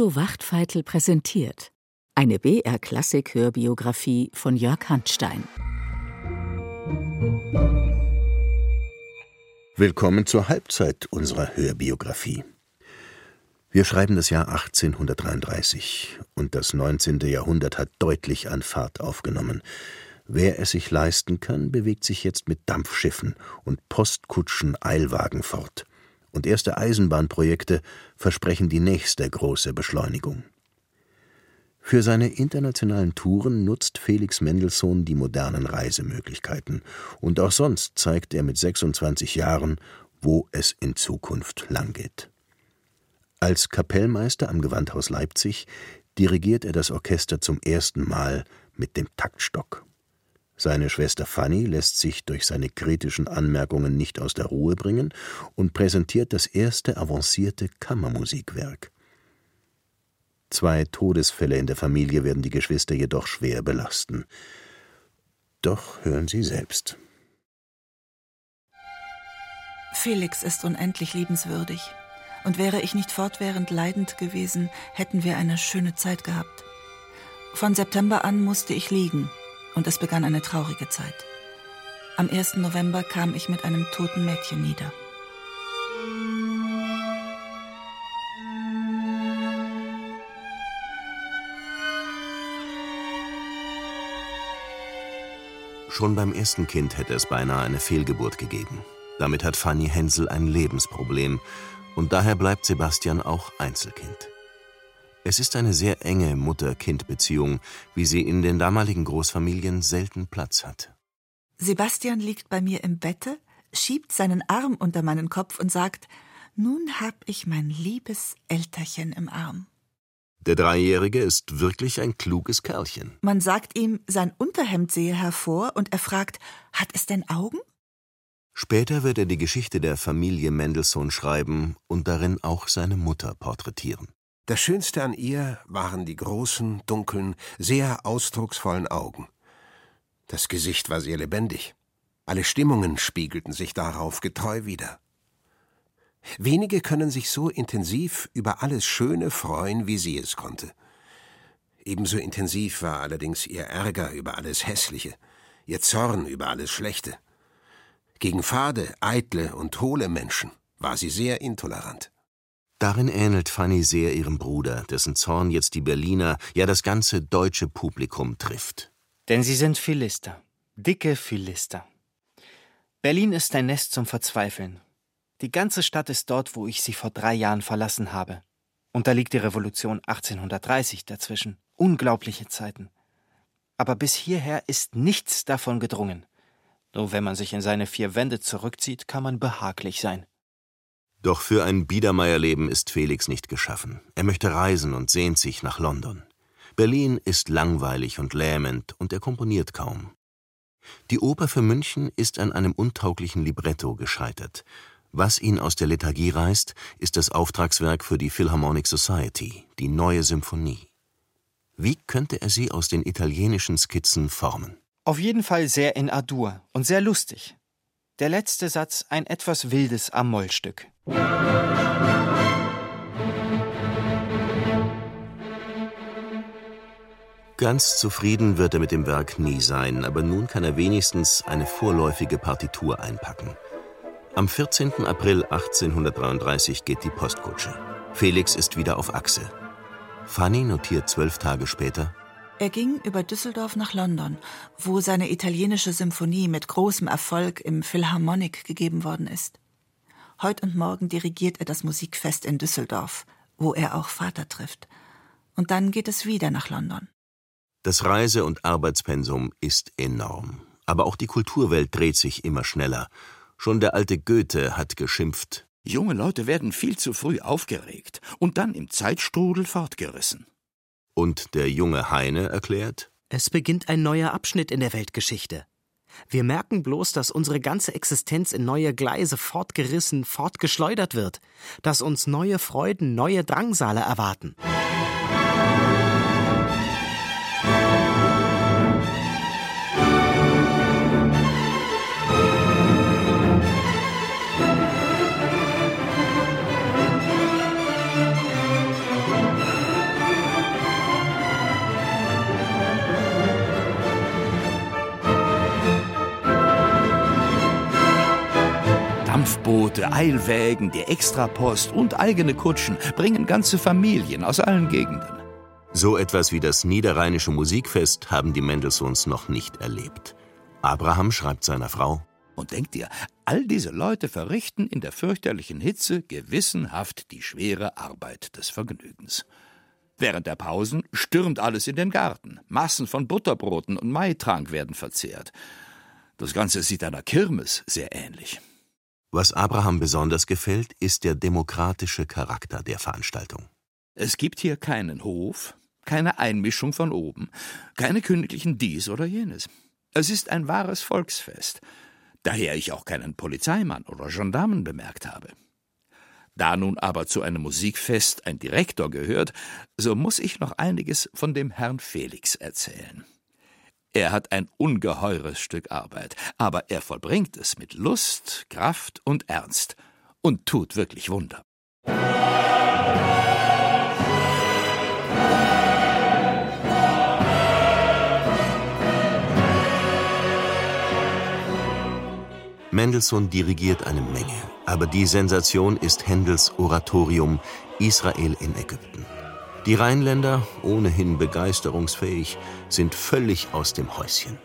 Udo Wachtfeitel präsentiert eine BR-Klassik-Hörbiografie von Jörg Handstein. Willkommen zur Halbzeit unserer Hörbiografie. Wir schreiben das Jahr 1833 und das 19. Jahrhundert hat deutlich an Fahrt aufgenommen. Wer es sich leisten kann, bewegt sich jetzt mit Dampfschiffen und Postkutschen Eilwagen fort und erste Eisenbahnprojekte versprechen die nächste große Beschleunigung. Für seine internationalen Touren nutzt Felix Mendelssohn die modernen Reisemöglichkeiten, und auch sonst zeigt er mit 26 Jahren, wo es in Zukunft langgeht. Als Kapellmeister am Gewandhaus Leipzig dirigiert er das Orchester zum ersten Mal mit dem Taktstock. Seine Schwester Fanny lässt sich durch seine kritischen Anmerkungen nicht aus der Ruhe bringen und präsentiert das erste avancierte Kammermusikwerk. Zwei Todesfälle in der Familie werden die Geschwister jedoch schwer belasten. Doch hören Sie selbst. Felix ist unendlich liebenswürdig. Und wäre ich nicht fortwährend leidend gewesen, hätten wir eine schöne Zeit gehabt. Von September an musste ich liegen, und es begann eine traurige Zeit. Am 1. November kam ich mit einem toten Mädchen nieder. Schon beim ersten Kind hätte es beinahe eine Fehlgeburt gegeben. Damit hat Fanny Hensel ein Lebensproblem und daher bleibt Sebastian auch Einzelkind. Es ist eine sehr enge Mutter-Kind-Beziehung, wie sie in den damaligen Großfamilien selten Platz hat. Sebastian liegt bei mir im Bette, schiebt seinen Arm unter meinen Kopf und sagt: Nun hab ich mein liebes Elterchen im Arm. Der Dreijährige ist wirklich ein kluges Kerlchen. Man sagt ihm, sein Unterhemd sehe hervor, und er fragt: Hat es denn Augen? Später wird er die Geschichte der Familie Mendelssohn schreiben und darin auch seine Mutter porträtieren. Das Schönste an ihr waren die großen, dunklen, sehr ausdrucksvollen Augen. Das Gesicht war sehr lebendig. Alle Stimmungen spiegelten sich darauf getreu wider. Wenige können sich so intensiv über alles Schöne freuen, wie sie es konnte. Ebenso intensiv war allerdings ihr Ärger über alles Hässliche, ihr Zorn über alles Schlechte. Gegen fade, eitle und hohle Menschen war sie sehr intolerant. Darin ähnelt Fanny sehr ihrem Bruder, dessen Zorn jetzt die Berliner, ja das ganze deutsche Publikum trifft. Denn sie sind Philister, dicke Philister. Berlin ist ein Nest zum Verzweifeln. Die ganze Stadt ist dort, wo ich sie vor drei Jahren verlassen habe. Und da liegt die Revolution 1830 dazwischen. Unglaubliche Zeiten. Aber bis hierher ist nichts davon gedrungen. Nur wenn man sich in seine vier Wände zurückzieht, kann man behaglich sein. Doch für ein Biedermeierleben ist Felix nicht geschaffen. Er möchte reisen und sehnt sich nach London. Berlin ist langweilig und lähmend und er komponiert kaum. Die Oper für München ist an einem untauglichen Libretto gescheitert. Was ihn aus der Lethargie reißt, ist das Auftragswerk für die Philharmonic Society, die neue Symphonie. Wie könnte er sie aus den italienischen Skizzen formen? Auf jeden Fall sehr in A-Dur und sehr lustig. Der letzte Satz ein etwas wildes Amollstück. Ganz zufrieden wird er mit dem Werk nie sein, aber nun kann er wenigstens eine vorläufige Partitur einpacken. Am 14. April 1833 geht die Postkutsche. Felix ist wieder auf Achse. Fanny notiert zwölf Tage später er ging über Düsseldorf nach London, wo seine italienische Symphonie mit großem Erfolg im Philharmonic gegeben worden ist. Heut und morgen dirigiert er das Musikfest in Düsseldorf, wo er auch Vater trifft. Und dann geht es wieder nach London. Das Reise- und Arbeitspensum ist enorm. Aber auch die Kulturwelt dreht sich immer schneller. Schon der alte Goethe hat geschimpft. Junge Leute werden viel zu früh aufgeregt und dann im Zeitstrudel fortgerissen. Und der junge Heine erklärt: Es beginnt ein neuer Abschnitt in der Weltgeschichte. Wir merken bloß, dass unsere ganze Existenz in neue Gleise fortgerissen, fortgeschleudert wird, dass uns neue Freuden, neue Drangsale erwarten. Boote, Eilwägen, die Extrapost und eigene Kutschen bringen ganze Familien aus allen Gegenden. So etwas wie das Niederrheinische Musikfest haben die Mendelssohns noch nicht erlebt. Abraham schreibt seiner Frau: Und denk dir, all diese Leute verrichten in der fürchterlichen Hitze gewissenhaft die schwere Arbeit des Vergnügens. Während der Pausen stürmt alles in den Garten. Massen von Butterbroten und Maitrank werden verzehrt. Das Ganze sieht einer Kirmes sehr ähnlich. Was Abraham besonders gefällt, ist der demokratische Charakter der Veranstaltung. Es gibt hier keinen Hof, keine Einmischung von oben, keine königlichen dies oder jenes. Es ist ein wahres Volksfest, daher ich auch keinen Polizeimann oder Gendarmen bemerkt habe. Da nun aber zu einem Musikfest ein Direktor gehört, so muss ich noch einiges von dem Herrn Felix erzählen. Er hat ein ungeheures Stück Arbeit, aber er vollbringt es mit Lust, Kraft und Ernst und tut wirklich Wunder. Mendelssohn dirigiert eine Menge, aber die Sensation ist Händels Oratorium Israel in Ägypten. Die Rheinländer, ohnehin begeisterungsfähig, sind völlig aus dem Häuschen.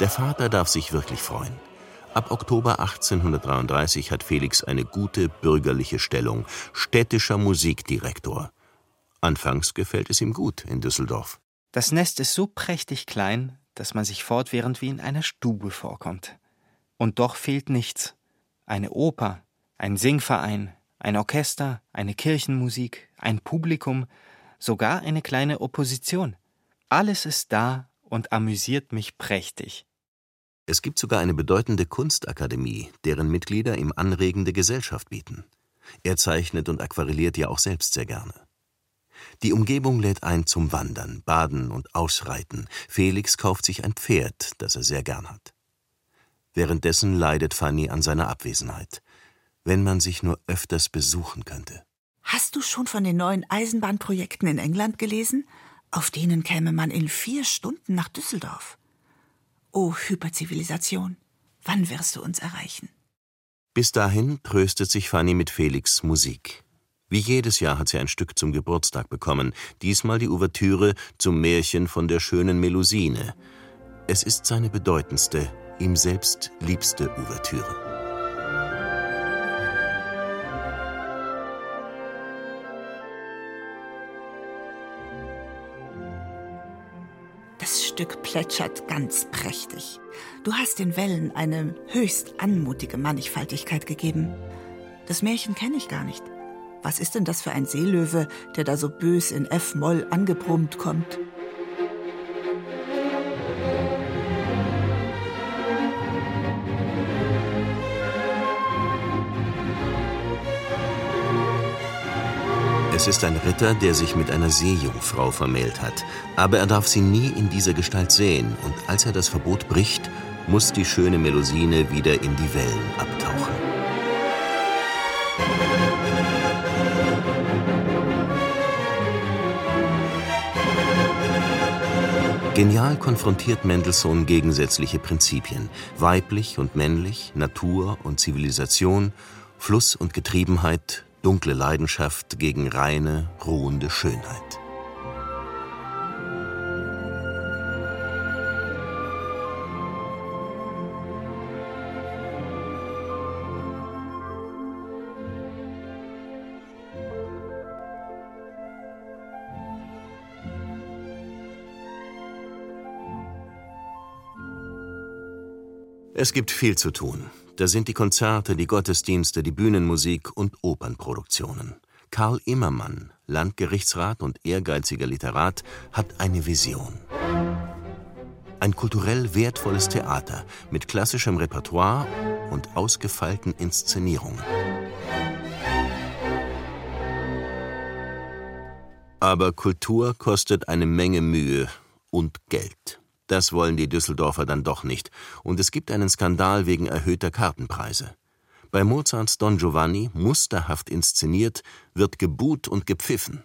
Der Vater darf sich wirklich freuen. Ab Oktober 1833 hat Felix eine gute bürgerliche Stellung, städtischer Musikdirektor. Anfangs gefällt es ihm gut in Düsseldorf. Das Nest ist so prächtig klein, dass man sich fortwährend wie in einer Stube vorkommt. Und doch fehlt nichts. Eine Oper, ein Singverein, ein Orchester, eine Kirchenmusik, ein Publikum, sogar eine kleine Opposition. Alles ist da und amüsiert mich prächtig. Es gibt sogar eine bedeutende Kunstakademie, deren Mitglieder ihm anregende Gesellschaft bieten. Er zeichnet und aquarelliert ja auch selbst sehr gerne. Die Umgebung lädt ein zum Wandern, Baden und Ausreiten. Felix kauft sich ein Pferd, das er sehr gern hat. Währenddessen leidet Fanny an seiner Abwesenheit. Wenn man sich nur öfters besuchen könnte. Hast du schon von den neuen Eisenbahnprojekten in England gelesen? Auf denen käme man in vier Stunden nach Düsseldorf. Oh, Hyperzivilisation, wann wirst du uns erreichen? Bis dahin tröstet sich Fanny mit Felix Musik. Wie jedes Jahr hat sie ein Stück zum Geburtstag bekommen, diesmal die Ouvertüre zum Märchen von der schönen Melusine. Es ist seine bedeutendste, ihm selbst liebste Ouvertüre. Stück plätschert ganz prächtig. Du hast den Wellen eine höchst anmutige Mannigfaltigkeit gegeben. Das Märchen kenne ich gar nicht. Was ist denn das für ein Seelöwe, der da so bös in F-Moll angebrummt kommt? Es ist ein Ritter, der sich mit einer Seejungfrau vermählt hat, aber er darf sie nie in dieser Gestalt sehen, und als er das Verbot bricht, muss die schöne Melusine wieder in die Wellen abtauchen. Genial konfrontiert Mendelssohn gegensätzliche Prinzipien, weiblich und männlich, Natur und Zivilisation, Fluss und Getriebenheit, dunkle Leidenschaft gegen reine, ruhende Schönheit. Es gibt viel zu tun. Da sind die Konzerte, die Gottesdienste, die Bühnenmusik und Opernproduktionen. Karl Immermann, Landgerichtsrat und ehrgeiziger Literat, hat eine Vision. Ein kulturell wertvolles Theater mit klassischem Repertoire und ausgefeilten Inszenierungen. Aber Kultur kostet eine Menge Mühe und Geld. Das wollen die Düsseldorfer dann doch nicht, und es gibt einen Skandal wegen erhöhter Kartenpreise. Bei Mozarts Don Giovanni, musterhaft inszeniert, wird gebuht und gepfiffen.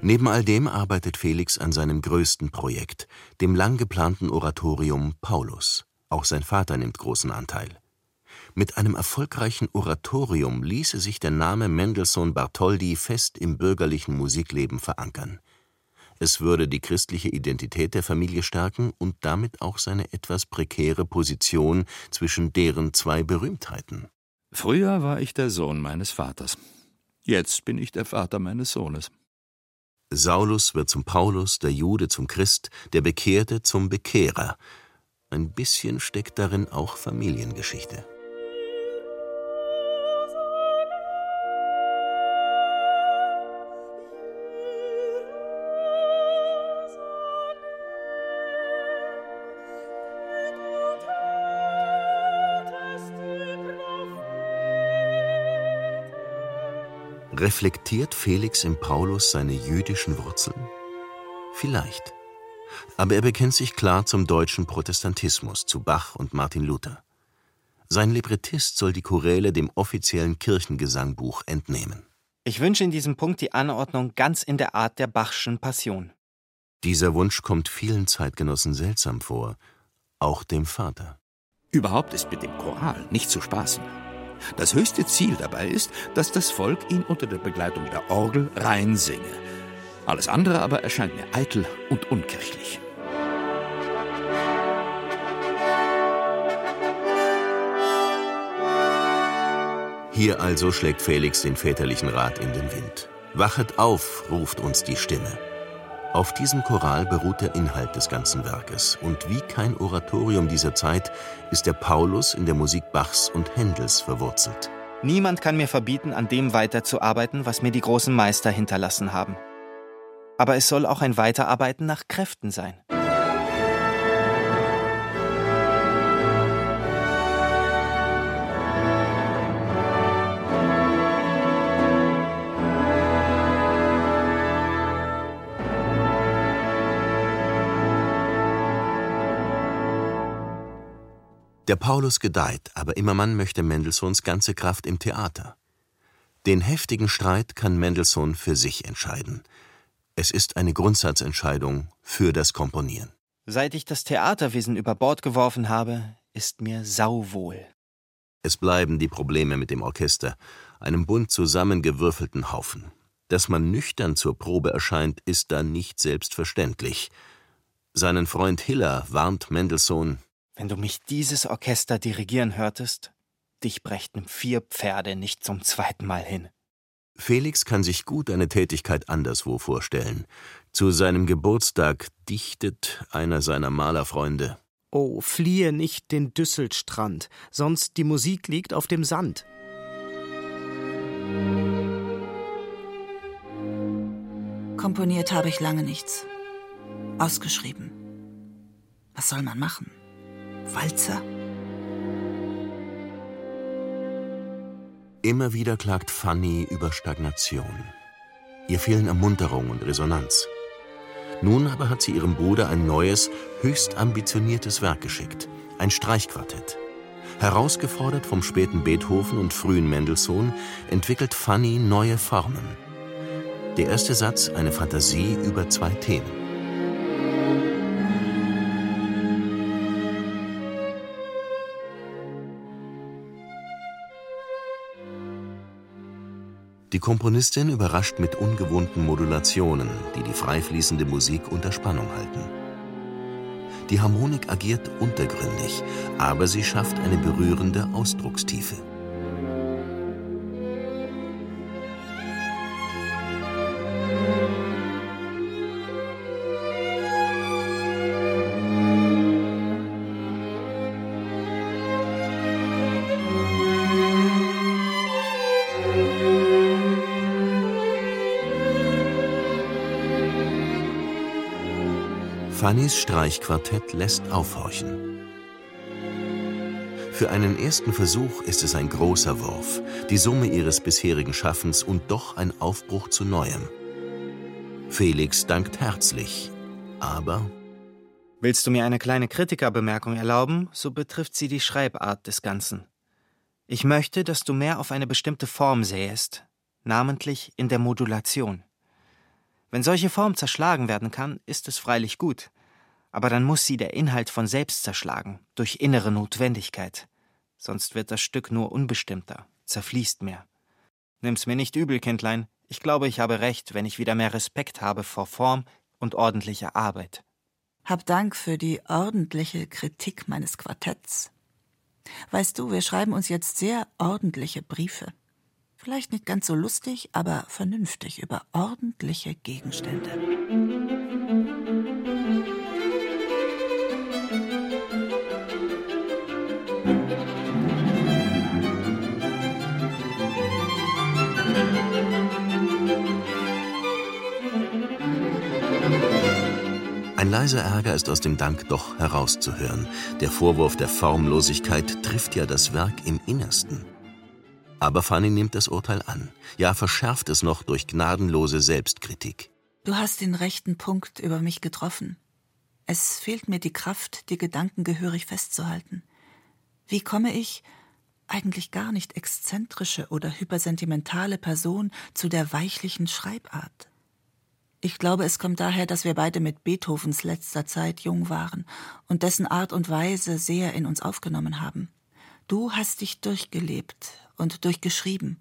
Neben all dem arbeitet Felix an seinem größten Projekt, dem lang geplanten Oratorium Paulus. Auch sein Vater nimmt großen Anteil. Mit einem erfolgreichen Oratorium ließe sich der Name Mendelssohn-Bartholdy fest im bürgerlichen Musikleben verankern. Es würde die christliche Identität der Familie stärken und damit auch seine etwas prekäre Position zwischen deren zwei Berühmtheiten. Früher war ich der Sohn meines Vaters. Jetzt bin ich der Vater meines Sohnes. Saulus wird zum Paulus, der Jude zum Christ, der Bekehrte zum Bekehrer. Ein bisschen steckt darin auch Familiengeschichte. Reflektiert Felix im Paulus seine jüdischen Wurzeln? Vielleicht. Aber er bekennt sich klar zum deutschen Protestantismus, zu Bach und Martin Luther. Sein Librettist soll die Choräle dem offiziellen Kirchengesangbuch entnehmen. Ich wünsche in diesem Punkt die Anordnung ganz in der Art der Bachschen Passion. Dieser Wunsch kommt vielen Zeitgenossen seltsam vor, auch dem Vater. Überhaupt ist mit dem Choral nicht zu spaßen. Das höchste Ziel dabei ist, dass das Volk ihn unter der Begleitung der Orgel rein singe. Alles andere aber erscheint mir eitel und unkirchlich. Hier also schlägt Felix den väterlichen Rat in den Wind. Wachet auf, ruft uns die Stimme. Auf diesem Choral beruht der Inhalt des ganzen Werkes, und wie kein Oratorium dieser Zeit ist der Paulus in der Musik Bachs und Händels verwurzelt. Niemand kann mir verbieten, an dem weiterzuarbeiten, was mir die großen Meister hinterlassen haben. Aber es soll auch ein Weiterarbeiten nach Kräften sein. Der Paulus gedeiht, aber Immermann möchte Mendelssohns ganze Kraft im Theater. Den heftigen Streit kann Mendelssohn für sich entscheiden. Es ist eine Grundsatzentscheidung für das Komponieren. Seit ich das Theaterwesen über Bord geworfen habe, ist mir sauwohl. Es bleiben die Probleme mit dem Orchester, einem bunt zusammengewürfelten Haufen. Dass man nüchtern zur Probe erscheint, ist da nicht selbstverständlich. Seinen Freund Hiller warnt Mendelssohn, wenn du mich dieses Orchester dirigieren hörtest, dich brächten vier Pferde nicht zum zweiten Mal hin. Felix kann sich gut eine Tätigkeit anderswo vorstellen. Zu seinem Geburtstag dichtet einer seiner Malerfreunde. Oh, fliehe nicht den Düsselstrand, sonst die Musik liegt auf dem Sand. Komponiert habe ich lange nichts. Ausgeschrieben. Was soll man machen? Walzer? Immer wieder klagt Fanny über Stagnation. Ihr fehlen Ermunterung und Resonanz. Nun aber hat sie ihrem Bruder ein neues, höchst ambitioniertes Werk geschickt, ein Streichquartett. Herausgefordert vom späten Beethoven und frühen Mendelssohn, entwickelt Fanny neue Formen. Der erste Satz eine Fantasie über zwei Themen. Die Komponistin überrascht mit ungewohnten Modulationen, die die freifließende Musik unter Spannung halten. Die Harmonik agiert untergründig, aber sie schafft eine berührende Ausdruckstiefe. Fannys Streichquartett lässt aufhorchen. Für einen ersten Versuch ist es ein großer Wurf, die Summe ihres bisherigen Schaffens und doch ein Aufbruch zu Neuem. Felix dankt herzlich, aber Willst du mir eine kleine Kritikerbemerkung erlauben, so betrifft sie die Schreibart des Ganzen. Ich möchte, dass du mehr auf eine bestimmte Form sähest, namentlich in der Modulation. Wenn solche Form zerschlagen werden kann, ist es freilich gut. Aber dann muss sie der Inhalt von selbst zerschlagen, durch innere Notwendigkeit. Sonst wird das Stück nur unbestimmter, zerfließt mehr. Nimm's mir nicht übel, Kindlein. Ich glaube, ich habe recht, wenn ich wieder mehr Respekt habe vor Form und ordentlicher Arbeit. Hab Dank für die ordentliche Kritik meines Quartetts. Weißt du, wir schreiben uns jetzt sehr ordentliche Briefe. Vielleicht nicht ganz so lustig, aber vernünftig über ordentliche Gegenstände. Ein leiser Ärger ist aus dem Dank doch herauszuhören. Der Vorwurf der Formlosigkeit trifft ja das Werk im Innersten. Aber Fanny nimmt das Urteil an, ja verschärft es noch durch gnadenlose Selbstkritik. Du hast den rechten Punkt über mich getroffen. Es fehlt mir die Kraft, die Gedanken gehörig festzuhalten. Wie komme ich, eigentlich gar nicht exzentrische oder hypersentimentale Person, zu der weichlichen Schreibart? Ich glaube, es kommt daher, dass wir beide mit Beethovens letzter Zeit jung waren und dessen Art und Weise sehr in uns aufgenommen haben. Du hast dich durchgelebt und durchgeschrieben.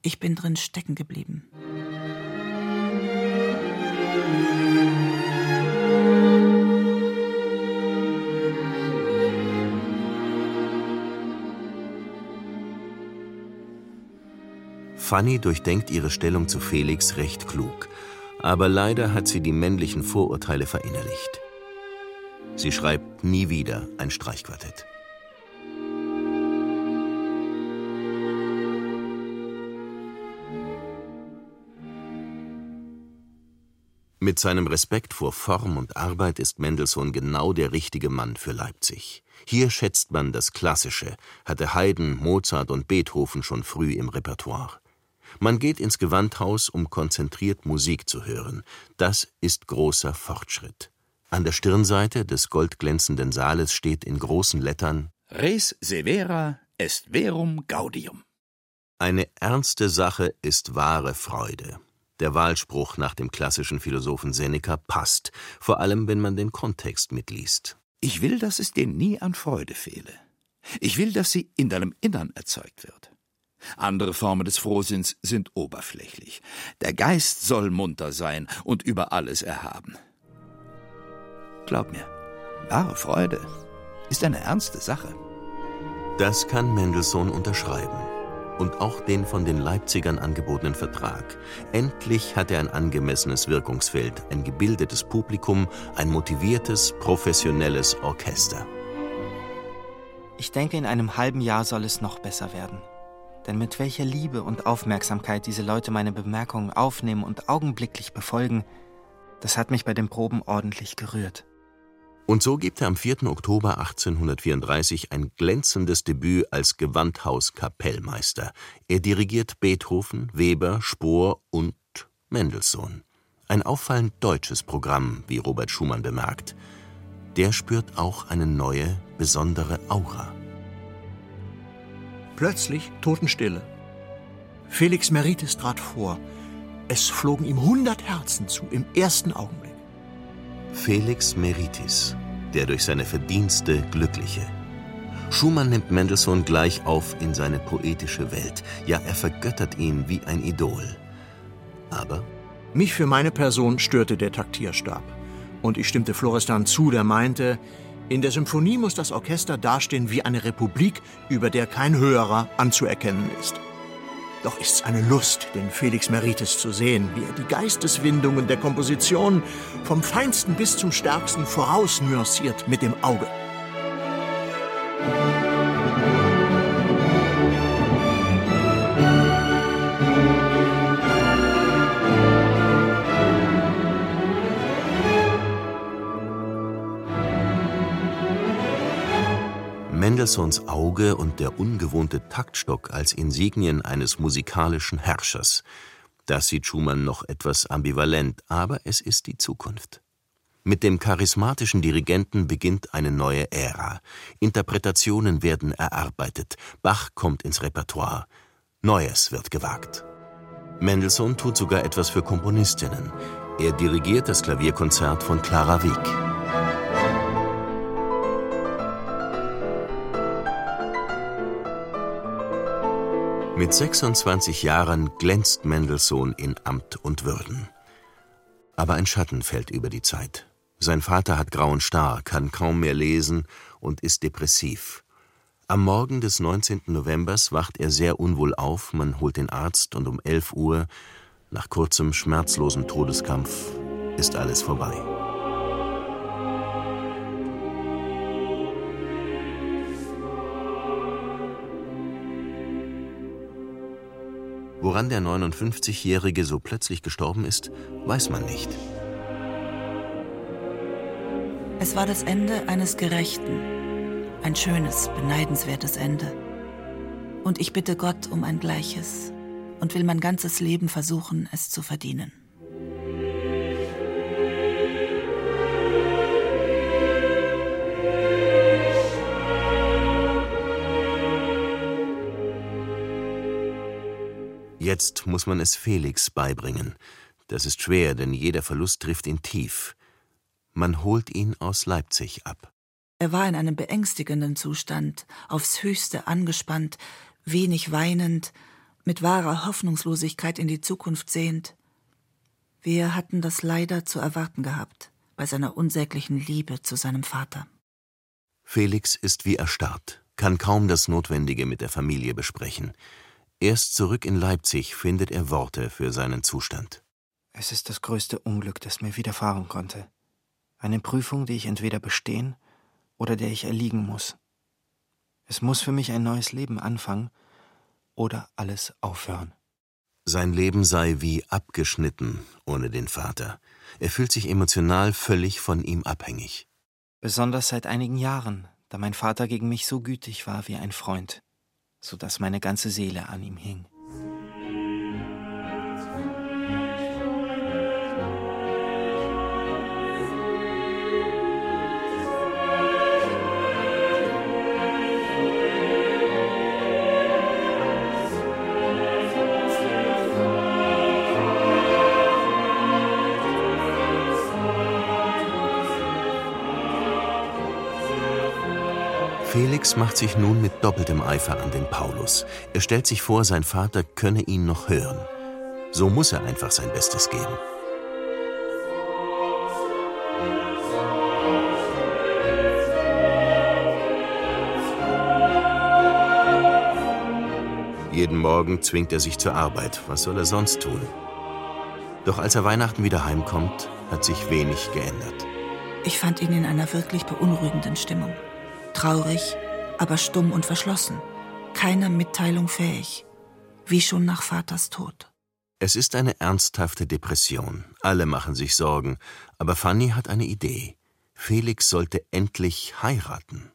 Ich bin drin stecken geblieben. Fanny durchdenkt ihre Stellung zu Felix recht klug aber leider hat sie die männlichen Vorurteile verinnerlicht. Sie schreibt nie wieder ein Streichquartett. Mit seinem Respekt vor Form und Arbeit ist Mendelssohn genau der richtige Mann für Leipzig. Hier schätzt man das Klassische, hatte Haydn, Mozart und Beethoven schon früh im Repertoire. Man geht ins Gewandhaus, um konzentriert Musik zu hören. Das ist großer Fortschritt. An der Stirnseite des goldglänzenden Saales steht in großen Lettern Res severa est verum gaudium. Eine ernste Sache ist wahre Freude. Der Wahlspruch nach dem klassischen Philosophen Seneca passt, vor allem wenn man den Kontext mitliest. Ich will, dass es dir nie an Freude fehle. Ich will, dass sie in deinem Innern erzeugt wird. Andere Formen des Frohsinns sind oberflächlich. Der Geist soll munter sein und über alles erhaben. Glaub mir, wahre Freude ist eine ernste Sache. Das kann Mendelssohn unterschreiben. Und auch den von den Leipzigern angebotenen Vertrag. Endlich hat er ein angemessenes Wirkungsfeld, ein gebildetes Publikum, ein motiviertes, professionelles Orchester. Ich denke, in einem halben Jahr soll es noch besser werden. Denn mit welcher Liebe und Aufmerksamkeit diese Leute meine Bemerkungen aufnehmen und augenblicklich befolgen, das hat mich bei den Proben ordentlich gerührt. Und so gibt er am 4. Oktober 1834 ein glänzendes Debüt als Gewandhauskapellmeister. Er dirigiert Beethoven, Weber, Spohr und Mendelssohn. Ein auffallend deutsches Programm, wie Robert Schumann bemerkt. Der spürt auch eine neue, besondere Aura. Plötzlich Totenstille. Felix Meritis trat vor. Es flogen ihm hundert Herzen zu im ersten Augenblick. Felix Meritis, der durch seine Verdienste Glückliche. Schumann nimmt Mendelssohn gleich auf in seine poetische Welt. Ja, er vergöttert ihn wie ein Idol. Aber mich für meine Person störte der Taktierstab. Und ich stimmte Florestan zu, der meinte, in der Symphonie muss das Orchester dastehen wie eine Republik, über der kein Höherer anzuerkennen ist. Doch ist's eine Lust, den Felix Meritis zu sehen, wie er die Geisteswindungen der Komposition vom Feinsten bis zum Stärksten vorausnuanciert mit dem Auge. Mendelssohns Auge und der ungewohnte Taktstock als Insignien eines musikalischen Herrschers. Das sieht Schumann noch etwas ambivalent, aber es ist die Zukunft. Mit dem charismatischen Dirigenten beginnt eine neue Ära. Interpretationen werden erarbeitet. Bach kommt ins Repertoire. Neues wird gewagt. Mendelssohn tut sogar etwas für Komponistinnen. Er dirigiert das Klavierkonzert von Clara Wieck. Mit 26 Jahren glänzt Mendelssohn in Amt und Würden. Aber ein Schatten fällt über die Zeit. Sein Vater hat grauen Star, kann kaum mehr lesen und ist depressiv. Am Morgen des 19. Novembers wacht er sehr unwohl auf, man holt den Arzt und um 11 Uhr, nach kurzem schmerzlosem Todeskampf, ist alles vorbei. Woran der 59-Jährige so plötzlich gestorben ist, weiß man nicht. Es war das Ende eines Gerechten. Ein schönes, beneidenswertes Ende. Und ich bitte Gott um ein gleiches und will mein ganzes Leben versuchen, es zu verdienen. Jetzt muss man es Felix beibringen. Das ist schwer, denn jeder Verlust trifft ihn tief. Man holt ihn aus Leipzig ab. Er war in einem beängstigenden Zustand, aufs höchste angespannt, wenig weinend, mit wahrer Hoffnungslosigkeit in die Zukunft sehend. Wir hatten das leider zu erwarten gehabt, bei seiner unsäglichen Liebe zu seinem Vater. Felix ist wie erstarrt, kann kaum das Notwendige mit der Familie besprechen. Erst zurück in Leipzig findet er Worte für seinen Zustand. Es ist das größte Unglück, das mir widerfahren konnte. Eine Prüfung, die ich entweder bestehen oder der ich erliegen muss. Es muss für mich ein neues Leben anfangen oder alles aufhören. Sein Leben sei wie abgeschnitten ohne den Vater. Er fühlt sich emotional völlig von ihm abhängig. Besonders seit einigen Jahren, da mein Vater gegen mich so gütig war wie ein Freund so dass meine ganze Seele an ihm hing. Felix macht sich nun mit doppeltem Eifer an den Paulus. Er stellt sich vor, sein Vater könne ihn noch hören. So muss er einfach sein Bestes geben. Jeden Morgen zwingt er sich zur Arbeit. Was soll er sonst tun? Doch als er Weihnachten wieder heimkommt, hat sich wenig geändert. Ich fand ihn in einer wirklich beunruhigenden Stimmung traurig, aber stumm und verschlossen, keiner Mitteilung fähig, wie schon nach Vaters Tod. Es ist eine ernsthafte Depression. Alle machen sich Sorgen, aber Fanny hat eine Idee. Felix sollte endlich heiraten.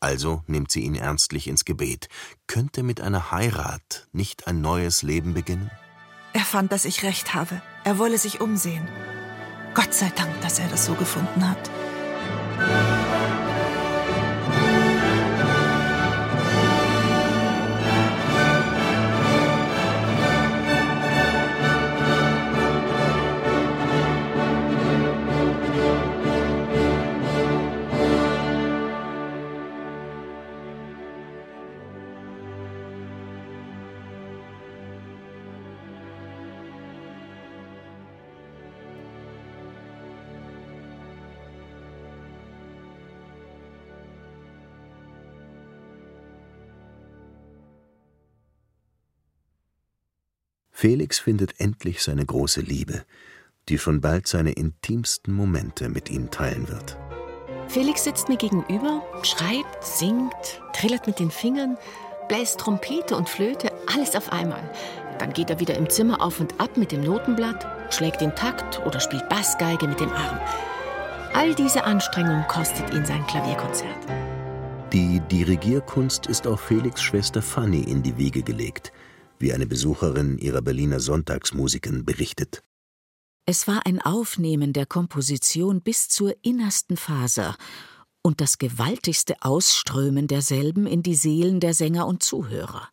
Also nimmt sie ihn ernstlich ins Gebet. Könnte mit einer Heirat nicht ein neues Leben beginnen? Er fand, dass ich recht habe. Er wolle sich umsehen. Gott sei Dank, dass er das so gefunden hat. Felix findet endlich seine große Liebe, die schon bald seine intimsten Momente mit ihm teilen wird. Felix sitzt mir gegenüber, schreibt, singt, trillert mit den Fingern, bläst Trompete und Flöte, alles auf einmal. Dann geht er wieder im Zimmer auf und ab mit dem Notenblatt, schlägt den Takt oder spielt Bassgeige mit dem Arm. All diese Anstrengung kostet ihn sein Klavierkonzert. Die Dirigierkunst ist auch Felix Schwester Fanny in die Wiege gelegt – wie eine Besucherin ihrer Berliner Sonntagsmusiken berichtet. Es war ein Aufnehmen der Komposition bis zur innersten Faser und das gewaltigste Ausströmen derselben in die Seelen der Sänger und Zuhörer.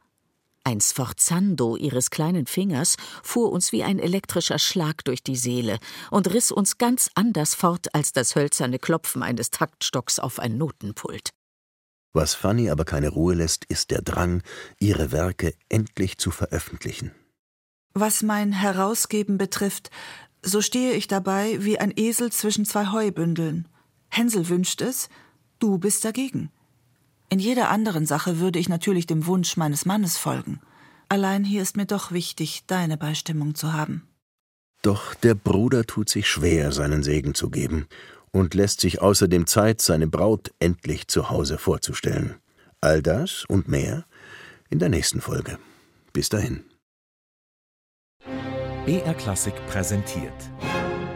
Ein Sforzando ihres kleinen Fingers fuhr uns wie ein elektrischer Schlag durch die Seele und riss uns ganz anders fort als das hölzerne Klopfen eines Taktstocks auf ein Notenpult. Was Fanny aber keine Ruhe lässt, ist der Drang, ihre Werke endlich zu veröffentlichen. Was mein Herausgeben betrifft, so stehe ich dabei wie ein Esel zwischen zwei Heubündeln. Hänsel wünscht es, du bist dagegen. In jeder anderen Sache würde ich natürlich dem Wunsch meines Mannes folgen. Allein hier ist mir doch wichtig, deine Beistimmung zu haben. Doch der Bruder tut sich schwer, seinen Segen zu geben und lässt sich außerdem Zeit, seine Braut endlich zu Hause vorzustellen. All das und mehr in der nächsten Folge. Bis dahin. BR Klassik präsentiert.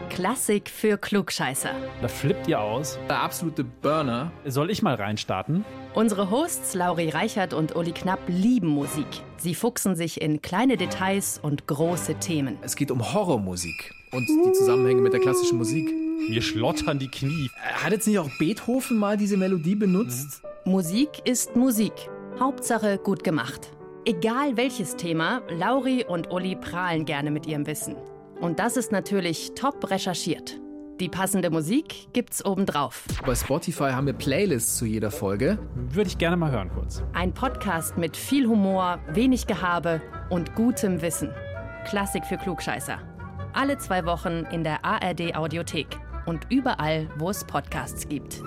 Klassik für Klugscheißer. Da flippt ihr aus. Der absolute Burner. Soll ich mal reinstarten? Unsere Hosts Lauri Reichert und Uli Knapp lieben Musik. Sie fuchsen sich in kleine Details und große Themen. Es geht um Horrormusik und die Zusammenhänge mit der klassischen Musik. Mir schlottern die Knie. Hat jetzt nicht auch Beethoven mal diese Melodie benutzt? Musik ist Musik. Hauptsache gut gemacht. Egal welches Thema, Lauri und Uli prahlen gerne mit ihrem Wissen. Und das ist natürlich top recherchiert. Die passende Musik gibt's obendrauf. Bei Spotify haben wir Playlists zu jeder Folge. Würde ich gerne mal hören kurz. Ein Podcast mit viel Humor, wenig Gehabe und gutem Wissen. Klassik für Klugscheißer. Alle zwei Wochen in der ARD Audiothek und überall, wo es Podcasts gibt.